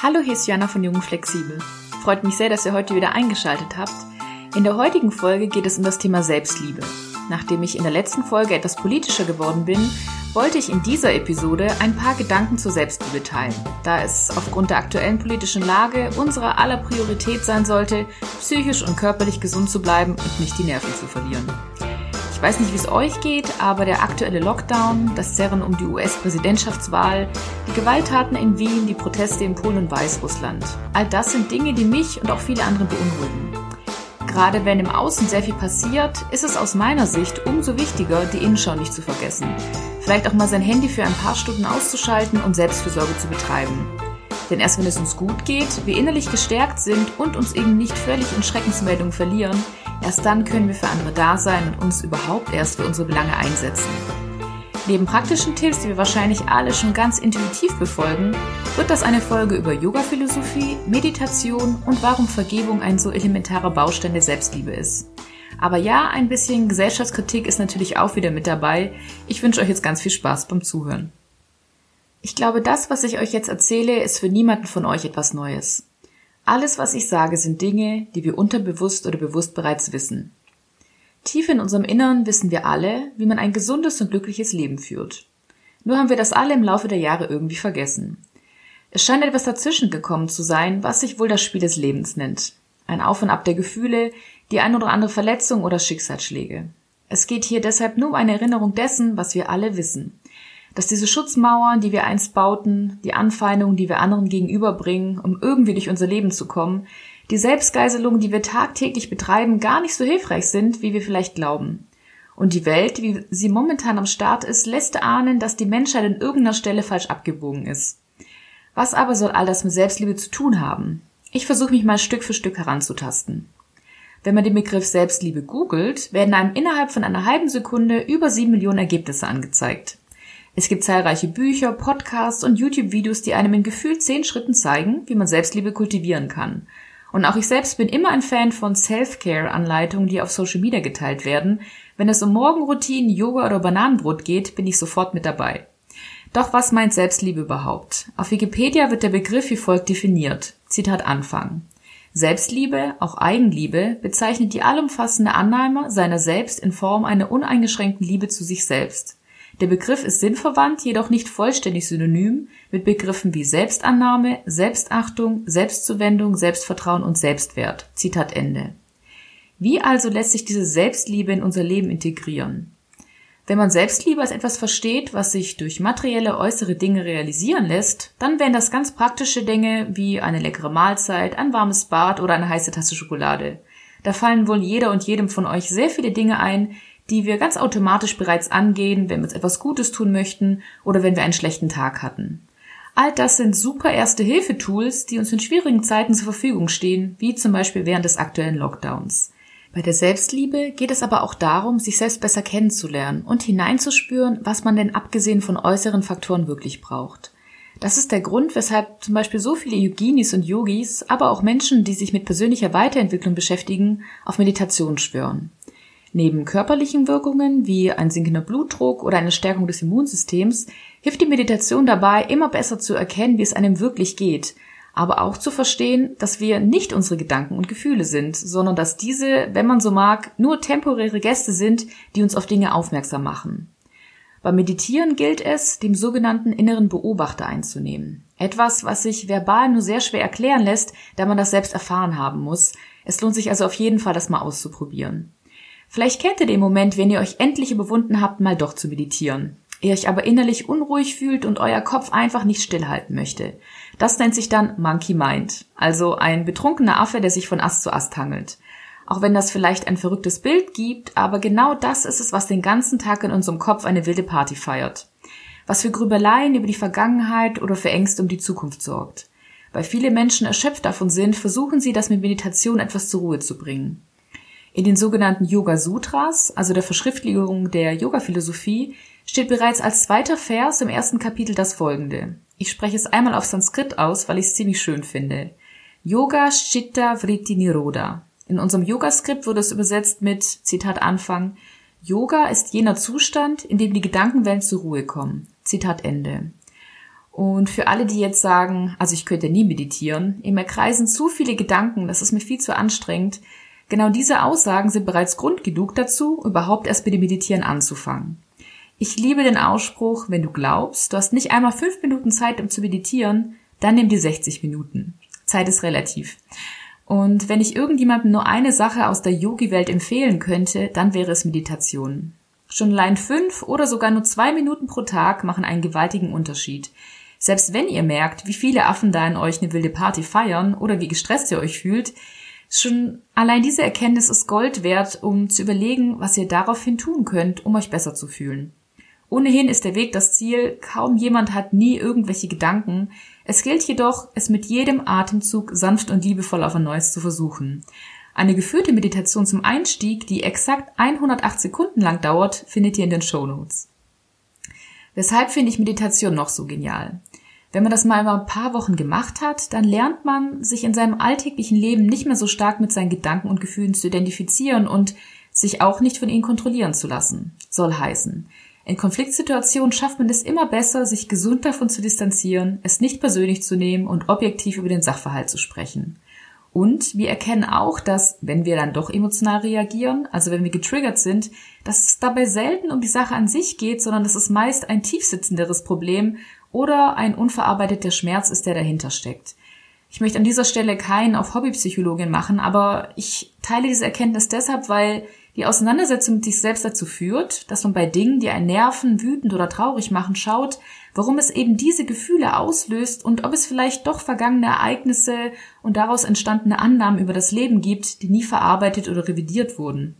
Hallo, hier ist Jana von Jungen Flexibel. Freut mich sehr, dass ihr heute wieder eingeschaltet habt. In der heutigen Folge geht es um das Thema Selbstliebe. Nachdem ich in der letzten Folge etwas politischer geworden bin, wollte ich in dieser Episode ein paar Gedanken zur Selbstliebe teilen, da es aufgrund der aktuellen politischen Lage unserer aller Priorität sein sollte, psychisch und körperlich gesund zu bleiben und nicht die Nerven zu verlieren. Ich weiß nicht, wie es euch geht, aber der aktuelle Lockdown, das Zerren um die US-Präsidentschaftswahl, die Gewalttaten in Wien, die Proteste in Polen und Weißrussland, all das sind Dinge, die mich und auch viele andere beunruhigen. Gerade wenn im Außen sehr viel passiert, ist es aus meiner Sicht umso wichtiger, die Innenschau nicht zu vergessen. Vielleicht auch mal sein Handy für ein paar Stunden auszuschalten und Selbstfürsorge zu betreiben. Denn erst wenn es uns gut geht, wir innerlich gestärkt sind und uns eben nicht völlig in Schreckensmeldungen verlieren, erst dann können wir für andere da sein und uns überhaupt erst für unsere Belange einsetzen. Neben praktischen Tipps, die wir wahrscheinlich alle schon ganz intuitiv befolgen, wird das eine Folge über Yoga-Philosophie, Meditation und warum Vergebung ein so elementarer Baustein der Selbstliebe ist. Aber ja, ein bisschen Gesellschaftskritik ist natürlich auch wieder mit dabei. Ich wünsche euch jetzt ganz viel Spaß beim Zuhören. Ich glaube, das, was ich euch jetzt erzähle, ist für niemanden von euch etwas Neues. Alles, was ich sage, sind Dinge, die wir unterbewusst oder bewusst bereits wissen. Tief in unserem Innern wissen wir alle, wie man ein gesundes und glückliches Leben führt. Nur haben wir das alle im Laufe der Jahre irgendwie vergessen. Es scheint etwas dazwischen gekommen zu sein, was sich wohl das Spiel des Lebens nennt. Ein Auf und Ab der Gefühle, die ein oder andere Verletzung oder Schicksalsschläge. Es geht hier deshalb nur um eine Erinnerung dessen, was wir alle wissen dass diese Schutzmauern, die wir einst bauten, die Anfeindungen, die wir anderen gegenüberbringen, um irgendwie durch unser Leben zu kommen, die Selbstgeiselung, die wir tagtäglich betreiben, gar nicht so hilfreich sind, wie wir vielleicht glauben. Und die Welt, wie sie momentan am Start ist, lässt ahnen, dass die Menschheit an irgendeiner Stelle falsch abgebogen ist. Was aber soll all das mit Selbstliebe zu tun haben? Ich versuche mich mal Stück für Stück heranzutasten. Wenn man den Begriff Selbstliebe googelt, werden einem innerhalb von einer halben Sekunde über sieben Millionen Ergebnisse angezeigt. Es gibt zahlreiche Bücher, Podcasts und YouTube-Videos, die einem in gefühlt zehn Schritten zeigen, wie man Selbstliebe kultivieren kann. Und auch ich selbst bin immer ein Fan von Self-Care-Anleitungen, die auf Social Media geteilt werden. Wenn es um Morgenroutinen, Yoga oder Bananenbrot geht, bin ich sofort mit dabei. Doch was meint Selbstliebe überhaupt? Auf Wikipedia wird der Begriff wie folgt definiert. Zitat Anfang. Selbstliebe, auch Eigenliebe, bezeichnet die allumfassende Annahme seiner selbst in Form einer uneingeschränkten Liebe zu sich selbst. Der Begriff ist sinnverwandt, jedoch nicht vollständig synonym mit Begriffen wie Selbstannahme, Selbstachtung, Selbstzuwendung, Selbstvertrauen und Selbstwert. Zitat Ende. Wie also lässt sich diese Selbstliebe in unser Leben integrieren? Wenn man Selbstliebe als etwas versteht, was sich durch materielle äußere Dinge realisieren lässt, dann wären das ganz praktische Dinge wie eine leckere Mahlzeit, ein warmes Bad oder eine heiße Tasse Schokolade. Da fallen wohl jeder und jedem von euch sehr viele Dinge ein, die wir ganz automatisch bereits angehen, wenn wir uns etwas Gutes tun möchten oder wenn wir einen schlechten Tag hatten. All das sind super erste Hilfetools, die uns in schwierigen Zeiten zur Verfügung stehen, wie zum Beispiel während des aktuellen Lockdowns. Bei der Selbstliebe geht es aber auch darum, sich selbst besser kennenzulernen und hineinzuspüren, was man denn abgesehen von äußeren Faktoren wirklich braucht. Das ist der Grund, weshalb zum Beispiel so viele Yoginis und Yogis, aber auch Menschen, die sich mit persönlicher Weiterentwicklung beschäftigen, auf Meditation schwören. Neben körperlichen Wirkungen wie ein sinkender Blutdruck oder eine Stärkung des Immunsystems hilft die Meditation dabei, immer besser zu erkennen, wie es einem wirklich geht, aber auch zu verstehen, dass wir nicht unsere Gedanken und Gefühle sind, sondern dass diese, wenn man so mag, nur temporäre Gäste sind, die uns auf Dinge aufmerksam machen. Beim Meditieren gilt es, dem sogenannten inneren Beobachter einzunehmen. Etwas, was sich verbal nur sehr schwer erklären lässt, da man das selbst erfahren haben muss. Es lohnt sich also auf jeden Fall, das mal auszuprobieren. Vielleicht kennt ihr den Moment, wenn ihr euch endlich überwunden habt, mal doch zu meditieren. Ihr euch aber innerlich unruhig fühlt und euer Kopf einfach nicht stillhalten möchte. Das nennt sich dann Monkey Mind, also ein betrunkener Affe, der sich von Ast zu Ast hangelt. Auch wenn das vielleicht ein verrücktes Bild gibt, aber genau das ist es, was den ganzen Tag in unserem Kopf eine wilde Party feiert. Was für Grübeleien über die Vergangenheit oder für Ängste um die Zukunft sorgt. Weil viele Menschen erschöpft davon sind, versuchen sie, das mit Meditation etwas zur Ruhe zu bringen. In den sogenannten Yoga Sutras, also der Verschriftlichung der Yoga-Philosophie, steht bereits als zweiter Vers im ersten Kapitel das folgende. Ich spreche es einmal auf Sanskrit aus, weil ich es ziemlich schön finde. Yoga Chitta Vritti Niroda. In unserem Yoga-Skript wurde es übersetzt mit, Zitat Anfang, Yoga ist jener Zustand, in dem die Gedankenwellen zur Ruhe kommen. Zitat Ende. Und für alle, die jetzt sagen, also ich könnte nie meditieren, mir kreisen zu viele Gedanken, das ist mir viel zu anstrengend, genau diese Aussagen sind bereits Grund genug dazu, überhaupt erst mit dem Meditieren anzufangen. Ich liebe den Ausspruch, wenn du glaubst, du hast nicht einmal fünf Minuten Zeit, um zu meditieren, dann nimm dir 60 Minuten. Zeit ist relativ. Und wenn ich irgendjemandem nur eine Sache aus der Yogi-Welt empfehlen könnte, dann wäre es Meditation. Schon allein fünf oder sogar nur zwei Minuten pro Tag machen einen gewaltigen Unterschied. Selbst wenn ihr merkt, wie viele Affen da in euch eine wilde Party feiern oder wie gestresst ihr euch fühlt, schon allein diese Erkenntnis ist Gold wert, um zu überlegen, was ihr daraufhin tun könnt, um euch besser zu fühlen. Ohnehin ist der Weg das Ziel, kaum jemand hat nie irgendwelche Gedanken. Es gilt jedoch, es mit jedem Atemzug sanft und liebevoll auf ein neues zu versuchen. Eine geführte Meditation zum Einstieg, die exakt 108 Sekunden lang dauert, findet ihr in den Show Notes. Weshalb finde ich Meditation noch so genial? Wenn man das mal über ein paar Wochen gemacht hat, dann lernt man, sich in seinem alltäglichen Leben nicht mehr so stark mit seinen Gedanken und Gefühlen zu identifizieren und sich auch nicht von ihnen kontrollieren zu lassen. Soll heißen, in Konfliktsituationen schafft man es immer besser, sich gesund davon zu distanzieren, es nicht persönlich zu nehmen und objektiv über den Sachverhalt zu sprechen. Und wir erkennen auch, dass, wenn wir dann doch emotional reagieren, also wenn wir getriggert sind, dass es dabei selten um die Sache an sich geht, sondern dass es meist ein tiefsitzenderes Problem oder ein unverarbeiteter Schmerz ist, der dahinter steckt. Ich möchte an dieser Stelle keinen auf Hobbypsychologin machen, aber ich teile diese Erkenntnis deshalb, weil die Auseinandersetzung mit sich selbst dazu führt, dass man bei Dingen, die einen nerven, wütend oder traurig machen, schaut, warum es eben diese Gefühle auslöst und ob es vielleicht doch vergangene Ereignisse und daraus entstandene Annahmen über das Leben gibt, die nie verarbeitet oder revidiert wurden.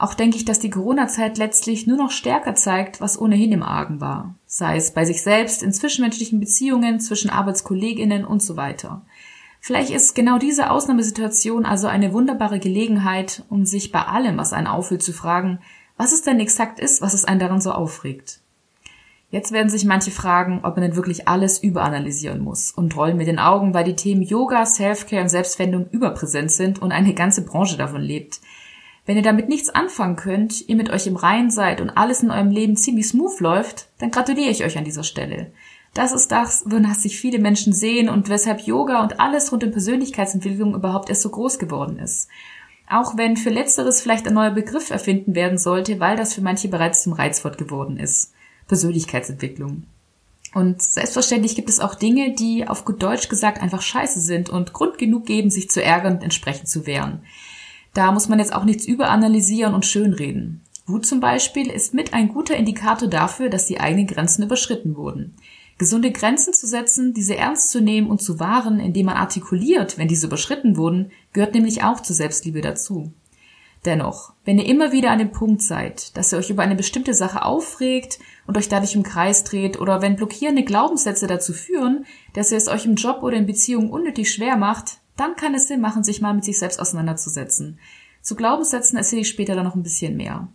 Auch denke ich, dass die Corona-Zeit letztlich nur noch stärker zeigt, was ohnehin im Argen war. Sei es bei sich selbst, in zwischenmenschlichen Beziehungen, zwischen Arbeitskolleginnen und so weiter. Vielleicht ist genau diese Ausnahmesituation also eine wunderbare Gelegenheit, um sich bei allem, was einen auffühlt, zu fragen, was es denn exakt ist, was es einen daran so aufregt. Jetzt werden sich manche fragen, ob man denn wirklich alles überanalysieren muss und rollen mit den Augen, weil die Themen Yoga, Selfcare und Selbstfindung überpräsent sind und eine ganze Branche davon lebt. Wenn ihr damit nichts anfangen könnt, ihr mit euch im Reinen seid und alles in eurem Leben ziemlich smooth läuft, dann gratuliere ich euch an dieser Stelle. Das ist das, wonach sich viele Menschen sehen und weshalb Yoga und alles rund um Persönlichkeitsentwicklung überhaupt erst so groß geworden ist. Auch wenn für Letzteres vielleicht ein neuer Begriff erfinden werden sollte, weil das für manche bereits zum Reizwort geworden ist. Persönlichkeitsentwicklung. Und selbstverständlich gibt es auch Dinge, die auf gut Deutsch gesagt einfach scheiße sind und Grund genug geben, sich zu ärgern und entsprechend zu wehren. Da muss man jetzt auch nichts überanalysieren und schönreden. Wut zum Beispiel ist mit ein guter Indikator dafür, dass die eigenen Grenzen überschritten wurden. Gesunde Grenzen zu setzen, diese ernst zu nehmen und zu wahren, indem man artikuliert, wenn diese überschritten wurden, gehört nämlich auch zur Selbstliebe dazu. Dennoch, wenn ihr immer wieder an dem Punkt seid, dass ihr euch über eine bestimmte Sache aufregt und euch dadurch im Kreis dreht oder wenn blockierende Glaubenssätze dazu führen, dass ihr es euch im Job oder in Beziehungen unnötig schwer macht, dann kann es Sinn machen, sich mal mit sich selbst auseinanderzusetzen. Zu Glaubenssätzen erzähle ich später dann noch ein bisschen mehr.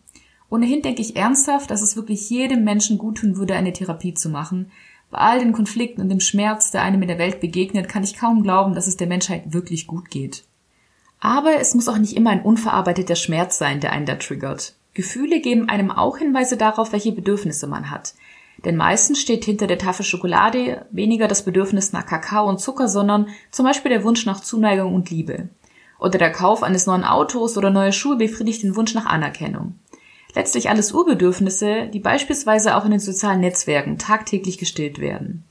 Ohnehin denke ich ernsthaft, dass es wirklich jedem Menschen gut tun würde, eine Therapie zu machen, bei all den Konflikten und dem Schmerz, der einem in der Welt begegnet, kann ich kaum glauben, dass es der Menschheit wirklich gut geht. Aber es muss auch nicht immer ein unverarbeiteter Schmerz sein, der einen da triggert. Gefühle geben einem auch Hinweise darauf, welche Bedürfnisse man hat. Denn meistens steht hinter der Tafel Schokolade weniger das Bedürfnis nach Kakao und Zucker, sondern zum Beispiel der Wunsch nach Zuneigung und Liebe. Oder der Kauf eines neuen Autos oder neue Schuhe befriedigt den Wunsch nach Anerkennung. Letztlich alles Urbedürfnisse, die beispielsweise auch in den sozialen Netzwerken tagtäglich gestillt werden.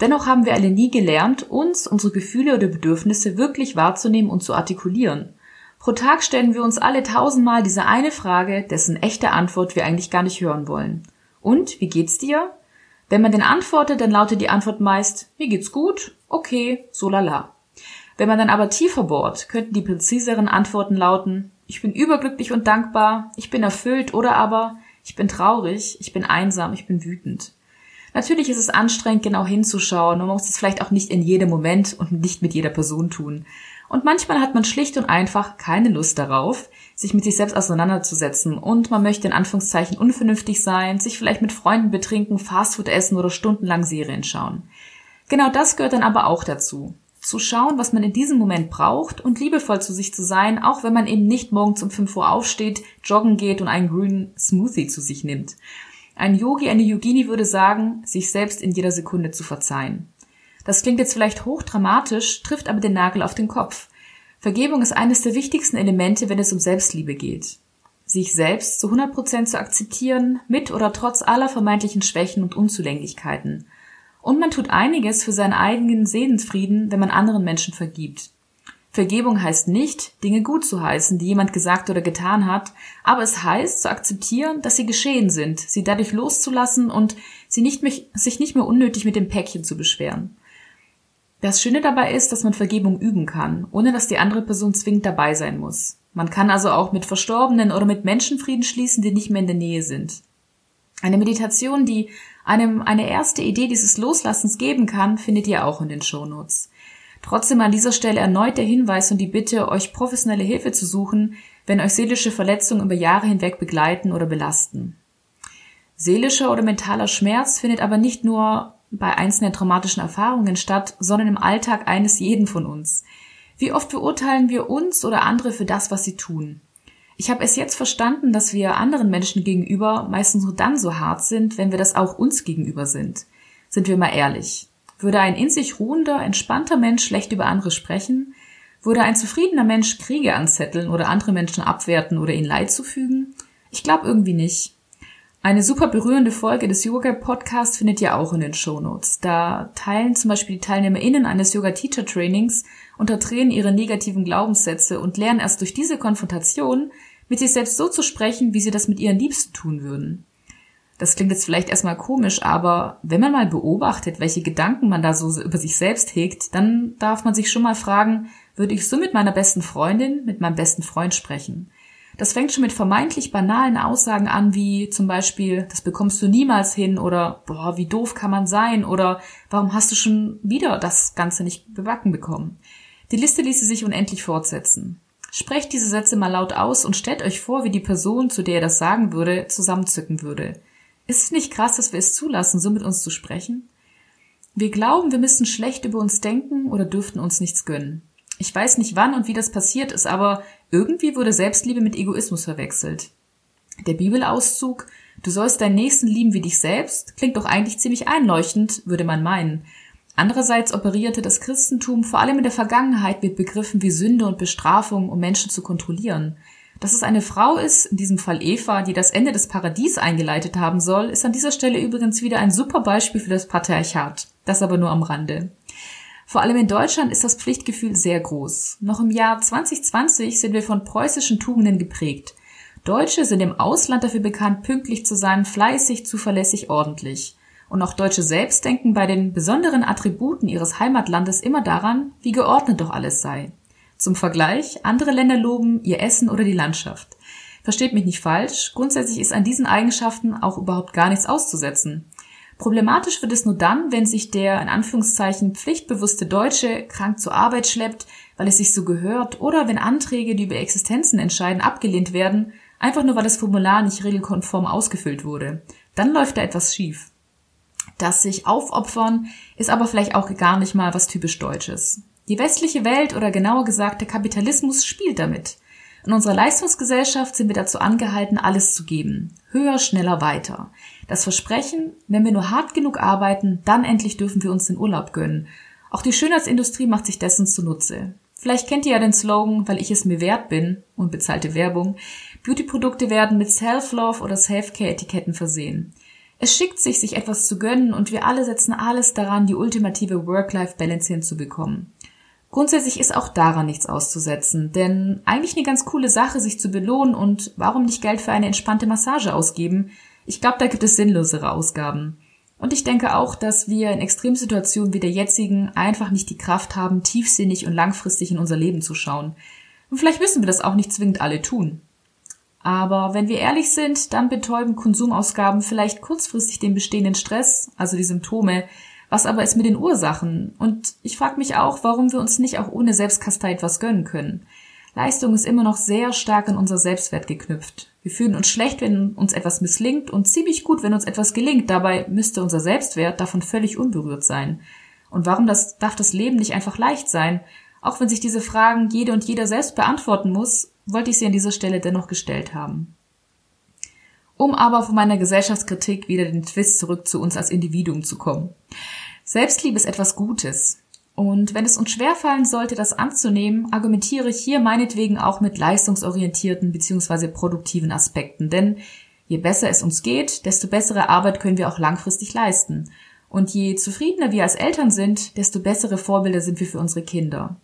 Dennoch haben wir alle nie gelernt, uns, unsere Gefühle oder Bedürfnisse wirklich wahrzunehmen und zu artikulieren. Pro Tag stellen wir uns alle tausendmal diese eine Frage, dessen echte Antwort wir eigentlich gar nicht hören wollen. Und, wie geht's dir? Wenn man den antwortet, dann lautet die Antwort meist, mir geht's gut, okay, so lala. Wenn man dann aber tiefer bohrt, könnten die präziseren Antworten lauten, ich bin überglücklich und dankbar, ich bin erfüllt oder aber ich bin traurig, ich bin einsam, ich bin wütend. Natürlich ist es anstrengend, genau hinzuschauen und man muss es vielleicht auch nicht in jedem Moment und nicht mit jeder Person tun. Und manchmal hat man schlicht und einfach keine Lust darauf, sich mit sich selbst auseinanderzusetzen und man möchte in Anführungszeichen unvernünftig sein, sich vielleicht mit Freunden betrinken, Fastfood essen oder stundenlang Serien schauen. Genau das gehört dann aber auch dazu zu schauen, was man in diesem Moment braucht und liebevoll zu sich zu sein, auch wenn man eben nicht morgens um 5 Uhr aufsteht, joggen geht und einen grünen Smoothie zu sich nimmt. Ein Yogi, eine Yogini würde sagen, sich selbst in jeder Sekunde zu verzeihen. Das klingt jetzt vielleicht hochdramatisch, trifft aber den Nagel auf den Kopf. Vergebung ist eines der wichtigsten Elemente, wenn es um Selbstliebe geht. Sich selbst zu 100 Prozent zu akzeptieren, mit oder trotz aller vermeintlichen Schwächen und Unzulänglichkeiten. Und man tut einiges für seinen eigenen Seelenfrieden, wenn man anderen Menschen vergibt. Vergebung heißt nicht, Dinge gut zu heißen, die jemand gesagt oder getan hat, aber es heißt zu akzeptieren, dass sie geschehen sind, sie dadurch loszulassen und sie nicht mehr, sich nicht mehr unnötig mit dem Päckchen zu beschweren. Das Schöne dabei ist, dass man Vergebung üben kann, ohne dass die andere Person zwingend dabei sein muss. Man kann also auch mit Verstorbenen oder mit Menschen Frieden schließen, die nicht mehr in der Nähe sind. Eine Meditation, die einem eine erste Idee dieses Loslassens geben kann, findet ihr auch in den Shownotes. Trotzdem an dieser Stelle erneut der Hinweis und die Bitte, euch professionelle Hilfe zu suchen, wenn euch seelische Verletzungen über Jahre hinweg begleiten oder belasten. Seelischer oder mentaler Schmerz findet aber nicht nur bei einzelnen traumatischen Erfahrungen statt, sondern im Alltag eines jeden von uns. Wie oft beurteilen wir uns oder andere für das, was sie tun? Ich habe es jetzt verstanden, dass wir anderen Menschen gegenüber meistens nur dann so hart sind, wenn wir das auch uns gegenüber sind. Sind wir mal ehrlich. Würde ein in sich ruhender, entspannter Mensch schlecht über andere sprechen? Würde ein zufriedener Mensch Kriege anzetteln oder andere Menschen abwerten oder ihnen Leid zufügen? Ich glaube irgendwie nicht. Eine super berührende Folge des Yoga Podcasts findet ihr auch in den Shownotes. Da teilen zum Beispiel die TeilnehmerInnen eines Yoga Teacher Trainings unter Tränen ihre negativen Glaubenssätze und lernen erst durch diese Konfrontation mit sich selbst so zu sprechen, wie sie das mit ihren Liebsten tun würden. Das klingt jetzt vielleicht erstmal komisch, aber wenn man mal beobachtet, welche Gedanken man da so über sich selbst hegt, dann darf man sich schon mal fragen, würde ich so mit meiner besten Freundin, mit meinem besten Freund sprechen? Das fängt schon mit vermeintlich banalen Aussagen an, wie zum Beispiel, das bekommst du niemals hin oder boah, wie doof kann man sein oder warum hast du schon wieder das Ganze nicht bewacken bekommen? Die Liste ließe sich unendlich fortsetzen. Sprecht diese Sätze mal laut aus und stellt euch vor, wie die Person, zu der ihr das sagen würde, zusammenzücken würde. Ist es nicht krass, dass wir es zulassen, so mit uns zu sprechen? Wir glauben, wir müssen schlecht über uns denken oder dürften uns nichts gönnen. Ich weiß nicht wann und wie das passiert ist, aber irgendwie wurde Selbstliebe mit Egoismus verwechselt. Der Bibelauszug, du sollst deinen Nächsten lieben wie dich selbst, klingt doch eigentlich ziemlich einleuchtend, würde man meinen. Andererseits operierte das Christentum vor allem in der Vergangenheit mit Begriffen wie Sünde und Bestrafung, um Menschen zu kontrollieren. Dass es eine Frau ist, in diesem Fall Eva, die das Ende des Paradies eingeleitet haben soll, ist an dieser Stelle übrigens wieder ein super Beispiel für das Patriarchat. Das aber nur am Rande. Vor allem in Deutschland ist das Pflichtgefühl sehr groß. Noch im Jahr 2020 sind wir von preußischen Tugenden geprägt. Deutsche sind im Ausland dafür bekannt, pünktlich zu sein, fleißig, zuverlässig, ordentlich. Und auch Deutsche selbst denken bei den besonderen Attributen ihres Heimatlandes immer daran, wie geordnet doch alles sei. Zum Vergleich, andere Länder loben ihr Essen oder die Landschaft. Versteht mich nicht falsch, grundsätzlich ist an diesen Eigenschaften auch überhaupt gar nichts auszusetzen. Problematisch wird es nur dann, wenn sich der in Anführungszeichen pflichtbewusste Deutsche krank zur Arbeit schleppt, weil es sich so gehört, oder wenn Anträge, die über Existenzen entscheiden, abgelehnt werden, einfach nur weil das Formular nicht regelkonform ausgefüllt wurde. Dann läuft da etwas schief. Das sich aufopfern ist aber vielleicht auch gar nicht mal was typisch Deutsches. Die westliche Welt oder genauer gesagt der Kapitalismus spielt damit. In unserer Leistungsgesellschaft sind wir dazu angehalten, alles zu geben. Höher, schneller, weiter. Das Versprechen, wenn wir nur hart genug arbeiten, dann endlich dürfen wir uns den Urlaub gönnen. Auch die Schönheitsindustrie macht sich dessen zunutze. Vielleicht kennt ihr ja den Slogan, weil ich es mir wert bin, und bezahlte Werbung. Beautyprodukte werden mit Self-Love oder Self-Care-Etiketten versehen. Es schickt sich, sich etwas zu gönnen und wir alle setzen alles daran, die ultimative Work-Life-Balance hinzubekommen. Grundsätzlich ist auch daran nichts auszusetzen, denn eigentlich eine ganz coole Sache, sich zu belohnen und warum nicht Geld für eine entspannte Massage ausgeben? Ich glaube, da gibt es sinnlosere Ausgaben. Und ich denke auch, dass wir in Extremsituationen wie der jetzigen einfach nicht die Kraft haben, tiefsinnig und langfristig in unser Leben zu schauen. Und vielleicht müssen wir das auch nicht zwingend alle tun. Aber wenn wir ehrlich sind, dann betäuben Konsumausgaben vielleicht kurzfristig den bestehenden Stress, also die Symptome, was aber ist mit den Ursachen? Und ich frage mich auch, warum wir uns nicht auch ohne Selbstkastei etwas gönnen können. Leistung ist immer noch sehr stark an unser Selbstwert geknüpft. Wir fühlen uns schlecht, wenn uns etwas misslingt und ziemlich gut, wenn uns etwas gelingt. Dabei müsste unser Selbstwert davon völlig unberührt sein. Und warum das, darf das Leben nicht einfach leicht sein? Auch wenn sich diese Fragen jede und jeder selbst beantworten muss, wollte ich sie an dieser Stelle dennoch gestellt haben. Um aber von meiner Gesellschaftskritik wieder den Twist zurück zu uns als Individuum zu kommen. Selbstliebe ist etwas Gutes. Und wenn es uns schwerfallen sollte, das anzunehmen, argumentiere ich hier meinetwegen auch mit leistungsorientierten bzw. produktiven Aspekten. Denn je besser es uns geht, desto bessere Arbeit können wir auch langfristig leisten. Und je zufriedener wir als Eltern sind, desto bessere Vorbilder sind wir für unsere Kinder.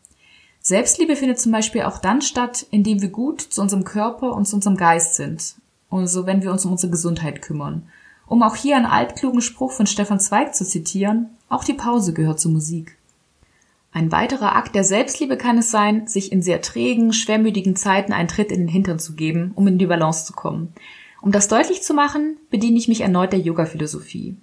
Selbstliebe findet zum Beispiel auch dann statt, indem wir gut zu unserem Körper und zu unserem Geist sind. Also wenn wir uns um unsere Gesundheit kümmern. Um auch hier einen altklugen Spruch von Stefan Zweig zu zitieren, auch die Pause gehört zur Musik. Ein weiterer Akt der Selbstliebe kann es sein, sich in sehr trägen, schwermütigen Zeiten einen Tritt in den Hintern zu geben, um in die Balance zu kommen. Um das deutlich zu machen, bediene ich mich erneut der Yoga-Philosophie.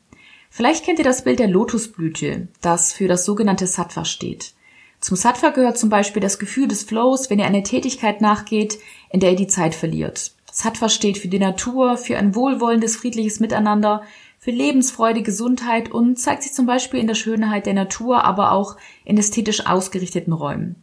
Vielleicht kennt ihr das Bild der Lotusblüte, das für das sogenannte Sattva steht. Zum Sattva gehört zum Beispiel das Gefühl des Flows, wenn ihr eine Tätigkeit nachgeht, in der ihr die Zeit verliert. Sattva steht für die Natur, für ein wohlwollendes, friedliches Miteinander, für Lebensfreude, Gesundheit und zeigt sich zum Beispiel in der Schönheit der Natur, aber auch in ästhetisch ausgerichteten Räumen.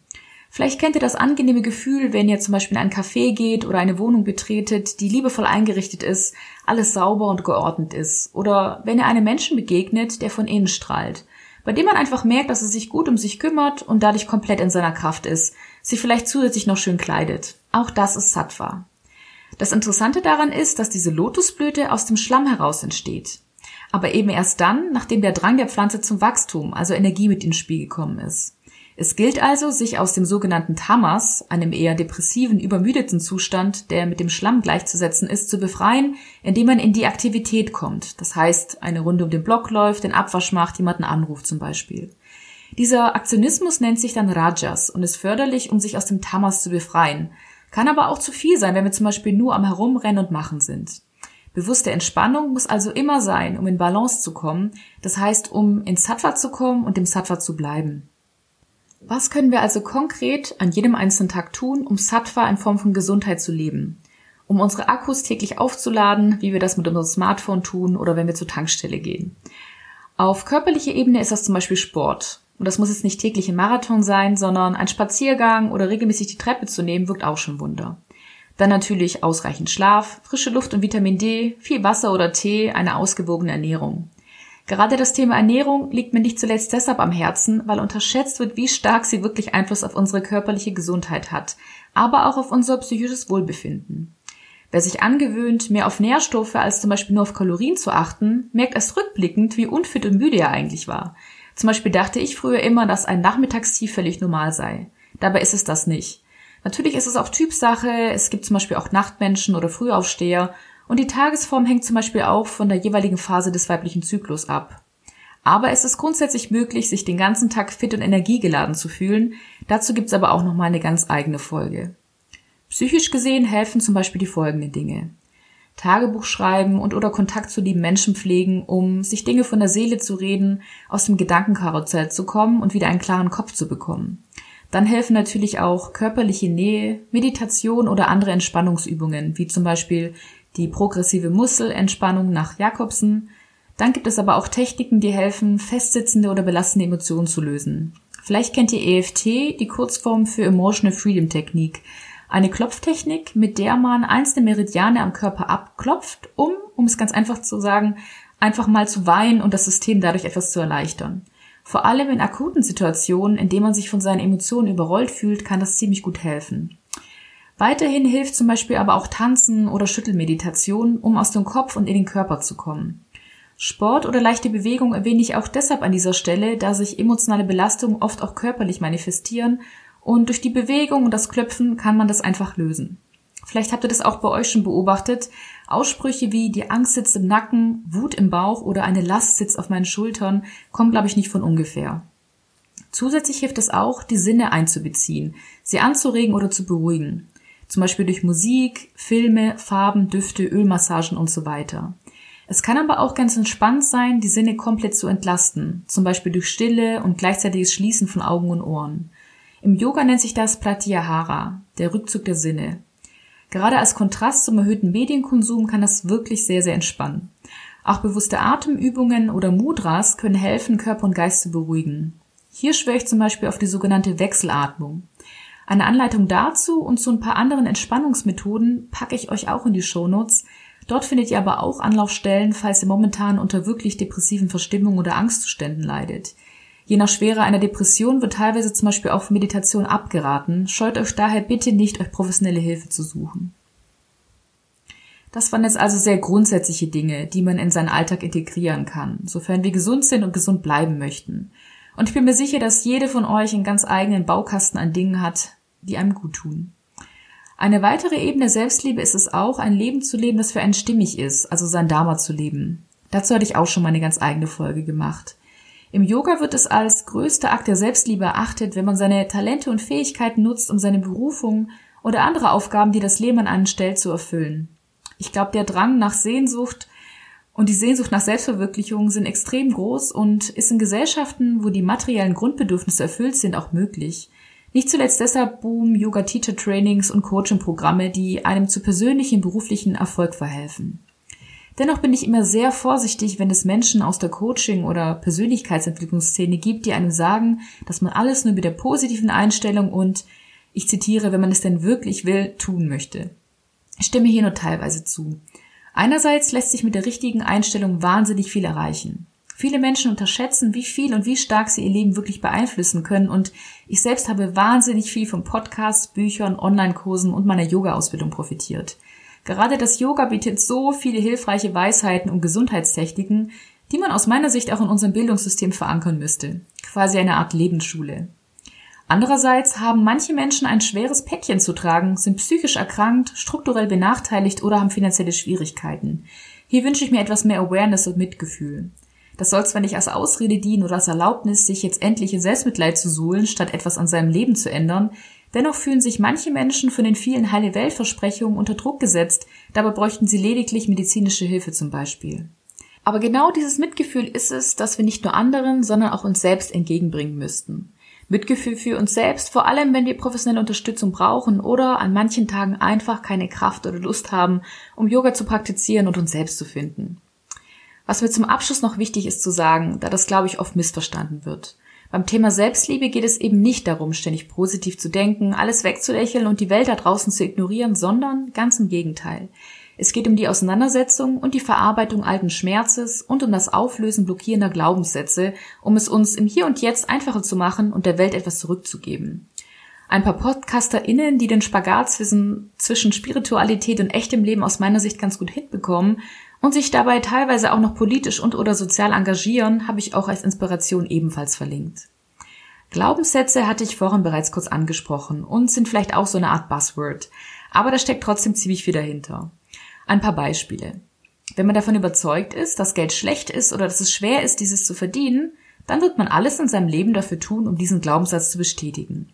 Vielleicht kennt ihr das angenehme Gefühl, wenn ihr zum Beispiel in ein Café geht oder eine Wohnung betretet, die liebevoll eingerichtet ist, alles sauber und geordnet ist. Oder wenn ihr einem Menschen begegnet, der von innen strahlt. Bei dem man einfach merkt, dass er sich gut um sich kümmert und dadurch komplett in seiner Kraft ist, sich vielleicht zusätzlich noch schön kleidet. Auch das ist Sattva. Das Interessante daran ist, dass diese Lotusblüte aus dem Schlamm heraus entsteht aber eben erst dann, nachdem der Drang der Pflanze zum Wachstum, also Energie mit ins Spiel gekommen ist. Es gilt also, sich aus dem sogenannten Tamas, einem eher depressiven, übermüdeten Zustand, der mit dem Schlamm gleichzusetzen ist, zu befreien, indem man in die Aktivität kommt. Das heißt, eine Runde um den Block läuft, den Abwasch macht, jemanden anruft zum Beispiel. Dieser Aktionismus nennt sich dann Rajas und ist förderlich, um sich aus dem Tamas zu befreien. Kann aber auch zu viel sein, wenn wir zum Beispiel nur am Herumrennen und Machen sind. Bewusste Entspannung muss also immer sein, um in Balance zu kommen, das heißt, um in Sattva zu kommen und im Sattva zu bleiben. Was können wir also konkret an jedem einzelnen Tag tun, um Sattva in Form von Gesundheit zu leben? Um unsere Akkus täglich aufzuladen, wie wir das mit unserem Smartphone tun oder wenn wir zur Tankstelle gehen. Auf körperlicher Ebene ist das zum Beispiel Sport. Und das muss jetzt nicht täglich ein Marathon sein, sondern ein Spaziergang oder regelmäßig die Treppe zu nehmen, wirkt auch schon Wunder. Dann natürlich ausreichend Schlaf, frische Luft und Vitamin D, viel Wasser oder Tee, eine ausgewogene Ernährung. Gerade das Thema Ernährung liegt mir nicht zuletzt deshalb am Herzen, weil unterschätzt wird, wie stark sie wirklich Einfluss auf unsere körperliche Gesundheit hat, aber auch auf unser psychisches Wohlbefinden. Wer sich angewöhnt, mehr auf Nährstoffe als zum Beispiel nur auf Kalorien zu achten, merkt erst rückblickend, wie unfit und müde er eigentlich war. Zum Beispiel dachte ich früher immer, dass ein Nachmittagstief völlig normal sei. Dabei ist es das nicht. Natürlich ist es auch Typsache. Es gibt zum Beispiel auch Nachtmenschen oder Frühaufsteher. Und die Tagesform hängt zum Beispiel auch von der jeweiligen Phase des weiblichen Zyklus ab. Aber es ist grundsätzlich möglich, sich den ganzen Tag fit und energiegeladen zu fühlen. Dazu gibt's aber auch nochmal eine ganz eigene Folge. Psychisch gesehen helfen zum Beispiel die folgenden Dinge. Tagebuch schreiben und oder Kontakt zu lieben Menschen pflegen, um sich Dinge von der Seele zu reden, aus dem Gedankenkarussell zu kommen und wieder einen klaren Kopf zu bekommen. Dann helfen natürlich auch körperliche Nähe, Meditation oder andere Entspannungsübungen, wie zum Beispiel die progressive Muskelentspannung nach Jakobsen. Dann gibt es aber auch Techniken, die helfen, festsitzende oder belastende Emotionen zu lösen. Vielleicht kennt ihr EFT, die Kurzform für Emotional Freedom Technik. Eine Klopftechnik, mit der man einzelne Meridiane am Körper abklopft, um, um es ganz einfach zu sagen, einfach mal zu weinen und das System dadurch etwas zu erleichtern. Vor allem in akuten Situationen, in denen man sich von seinen Emotionen überrollt fühlt, kann das ziemlich gut helfen. Weiterhin hilft zum Beispiel aber auch Tanzen oder Schüttelmeditation, um aus dem Kopf und in den Körper zu kommen. Sport oder leichte Bewegung erwähne ich auch deshalb an dieser Stelle, da sich emotionale Belastungen oft auch körperlich manifestieren und durch die Bewegung und das Klöpfen kann man das einfach lösen. Vielleicht habt ihr das auch bei euch schon beobachtet. Aussprüche wie die Angst sitzt im Nacken, Wut im Bauch oder eine Last sitzt auf meinen Schultern kommen, glaube ich, nicht von ungefähr. Zusätzlich hilft es auch, die Sinne einzubeziehen, sie anzuregen oder zu beruhigen. Zum Beispiel durch Musik, Filme, Farben, Düfte, Ölmassagen und so weiter. Es kann aber auch ganz entspannt sein, die Sinne komplett zu entlasten, zum Beispiel durch Stille und gleichzeitiges Schließen von Augen und Ohren. Im Yoga nennt sich das Pratyahara, der Rückzug der Sinne. Gerade als Kontrast zum erhöhten Medienkonsum kann das wirklich sehr, sehr entspannen. Auch bewusste Atemübungen oder Mudras können helfen, Körper und Geist zu beruhigen. Hier schwöre ich zum Beispiel auf die sogenannte Wechselatmung. Eine Anleitung dazu und zu ein paar anderen Entspannungsmethoden packe ich euch auch in die Shownotes. Dort findet ihr aber auch Anlaufstellen, falls ihr momentan unter wirklich depressiven Verstimmungen oder Angstzuständen leidet. Je nach Schwere einer Depression wird teilweise zum Beispiel auch Meditation abgeraten. Scheut euch daher bitte nicht, euch professionelle Hilfe zu suchen. Das waren jetzt also sehr grundsätzliche Dinge, die man in seinen Alltag integrieren kann, sofern wir gesund sind und gesund bleiben möchten. Und ich bin mir sicher, dass jede von euch einen ganz eigenen Baukasten an Dingen hat, die einem gut tun. Eine weitere Ebene Selbstliebe ist es auch, ein Leben zu leben, das für einen stimmig ist, also sein Dharma zu leben. Dazu hatte ich auch schon mal eine ganz eigene Folge gemacht. Im Yoga wird es als größter Akt der Selbstliebe erachtet, wenn man seine Talente und Fähigkeiten nutzt, um seine Berufung oder andere Aufgaben, die das Leben an einen stellt, zu erfüllen. Ich glaube, der Drang nach Sehnsucht und die Sehnsucht nach Selbstverwirklichung sind extrem groß und ist in Gesellschaften, wo die materiellen Grundbedürfnisse erfüllt sind, auch möglich. Nicht zuletzt deshalb boomen Yoga-Teacher-Trainings und Coaching-Programme, die einem zu persönlichen beruflichen Erfolg verhelfen. Dennoch bin ich immer sehr vorsichtig, wenn es Menschen aus der Coaching- oder Persönlichkeitsentwicklungsszene gibt, die einem sagen, dass man alles nur mit der positiven Einstellung und, ich zitiere, wenn man es denn wirklich will, tun möchte. Ich stimme hier nur teilweise zu. Einerseits lässt sich mit der richtigen Einstellung wahnsinnig viel erreichen. Viele Menschen unterschätzen, wie viel und wie stark sie ihr Leben wirklich beeinflussen können und ich selbst habe wahnsinnig viel von Podcasts, Büchern, Online-Kursen und meiner Yoga-Ausbildung profitiert. Gerade das Yoga bietet so viele hilfreiche Weisheiten und Gesundheitstechniken, die man aus meiner Sicht auch in unserem Bildungssystem verankern müsste. Quasi eine Art Lebensschule. Andererseits haben manche Menschen ein schweres Päckchen zu tragen, sind psychisch erkrankt, strukturell benachteiligt oder haben finanzielle Schwierigkeiten. Hier wünsche ich mir etwas mehr Awareness und Mitgefühl. Das soll zwar nicht als Ausrede dienen oder als Erlaubnis, sich jetzt endlich in Selbstmitleid zu suhlen, statt etwas an seinem Leben zu ändern, dennoch fühlen sich manche Menschen von den vielen heile Weltversprechungen unter Druck gesetzt, dabei bräuchten sie lediglich medizinische Hilfe zum Beispiel. Aber genau dieses Mitgefühl ist es, das wir nicht nur anderen, sondern auch uns selbst entgegenbringen müssten. Mitgefühl für uns selbst, vor allem wenn wir professionelle Unterstützung brauchen oder an manchen Tagen einfach keine Kraft oder Lust haben, um Yoga zu praktizieren und uns selbst zu finden. Was mir zum Abschluss noch wichtig ist zu sagen, da das, glaube ich, oft missverstanden wird. Beim Thema Selbstliebe geht es eben nicht darum, ständig positiv zu denken, alles wegzulächeln und die Welt da draußen zu ignorieren, sondern ganz im Gegenteil. Es geht um die Auseinandersetzung und die Verarbeitung alten Schmerzes und um das Auflösen blockierender Glaubenssätze, um es uns im Hier und Jetzt einfacher zu machen und der Welt etwas zurückzugeben. Ein paar PodcasterInnen, die den Spagat zwischen, zwischen Spiritualität und echtem Leben aus meiner Sicht ganz gut hinbekommen, und sich dabei teilweise auch noch politisch und oder sozial engagieren, habe ich auch als Inspiration ebenfalls verlinkt. Glaubenssätze hatte ich vorhin bereits kurz angesprochen und sind vielleicht auch so eine Art Buzzword, aber da steckt trotzdem ziemlich viel dahinter. Ein paar Beispiele. Wenn man davon überzeugt ist, dass Geld schlecht ist oder dass es schwer ist, dieses zu verdienen, dann wird man alles in seinem Leben dafür tun, um diesen Glaubenssatz zu bestätigen.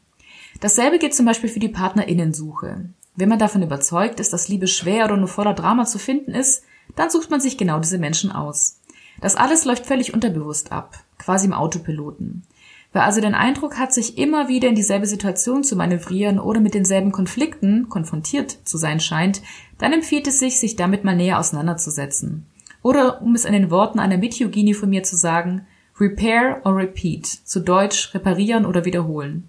Dasselbe gilt zum Beispiel für die Partnerinnensuche. Wenn man davon überzeugt ist, dass Liebe schwer oder nur voller Drama zu finden ist, dann sucht man sich genau diese Menschen aus. Das alles läuft völlig unterbewusst ab, quasi im Autopiloten. Wer also den Eindruck hat, sich immer wieder in dieselbe Situation zu manövrieren oder mit denselben Konflikten konfrontiert zu sein scheint, dann empfiehlt es sich, sich damit mal näher auseinanderzusetzen. Oder, um es in den Worten einer Mityogini von mir zu sagen, repair or repeat, zu Deutsch reparieren oder wiederholen.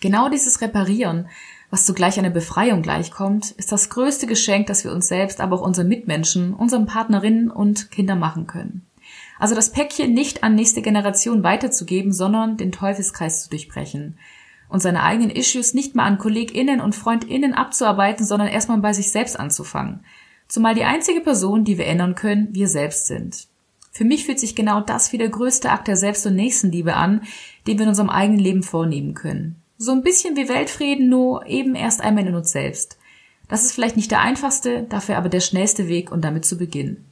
Genau dieses Reparieren was zugleich einer Befreiung gleichkommt, ist das größte Geschenk, das wir uns selbst, aber auch unseren Mitmenschen, unseren Partnerinnen und Kindern machen können. Also das Päckchen nicht an nächste Generation weiterzugeben, sondern den Teufelskreis zu durchbrechen und seine eigenen Issues nicht mal an KollegInnen und FreundInnen abzuarbeiten, sondern erstmal bei sich selbst anzufangen. Zumal die einzige Person, die wir ändern können, wir selbst sind. Für mich fühlt sich genau das wie der größte Akt der Selbst- und Nächstenliebe an, den wir in unserem eigenen Leben vornehmen können. So ein bisschen wie Weltfrieden, nur eben erst einmal in uns selbst. Das ist vielleicht nicht der einfachste, dafür aber der schnellste Weg und damit zu beginnen.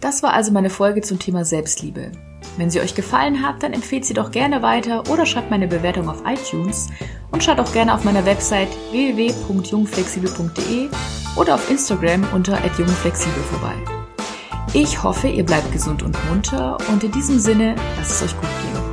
Das war also meine Folge zum Thema Selbstliebe. Wenn sie euch gefallen hat, dann empfehlt sie doch gerne weiter oder schreibt meine Bewertung auf iTunes und schaut auch gerne auf meiner Website www.jungflexibel.de oder auf Instagram unter @jungflexibel vorbei. Ich hoffe, ihr bleibt gesund und munter und in diesem Sinne, lasst es euch gut gehen.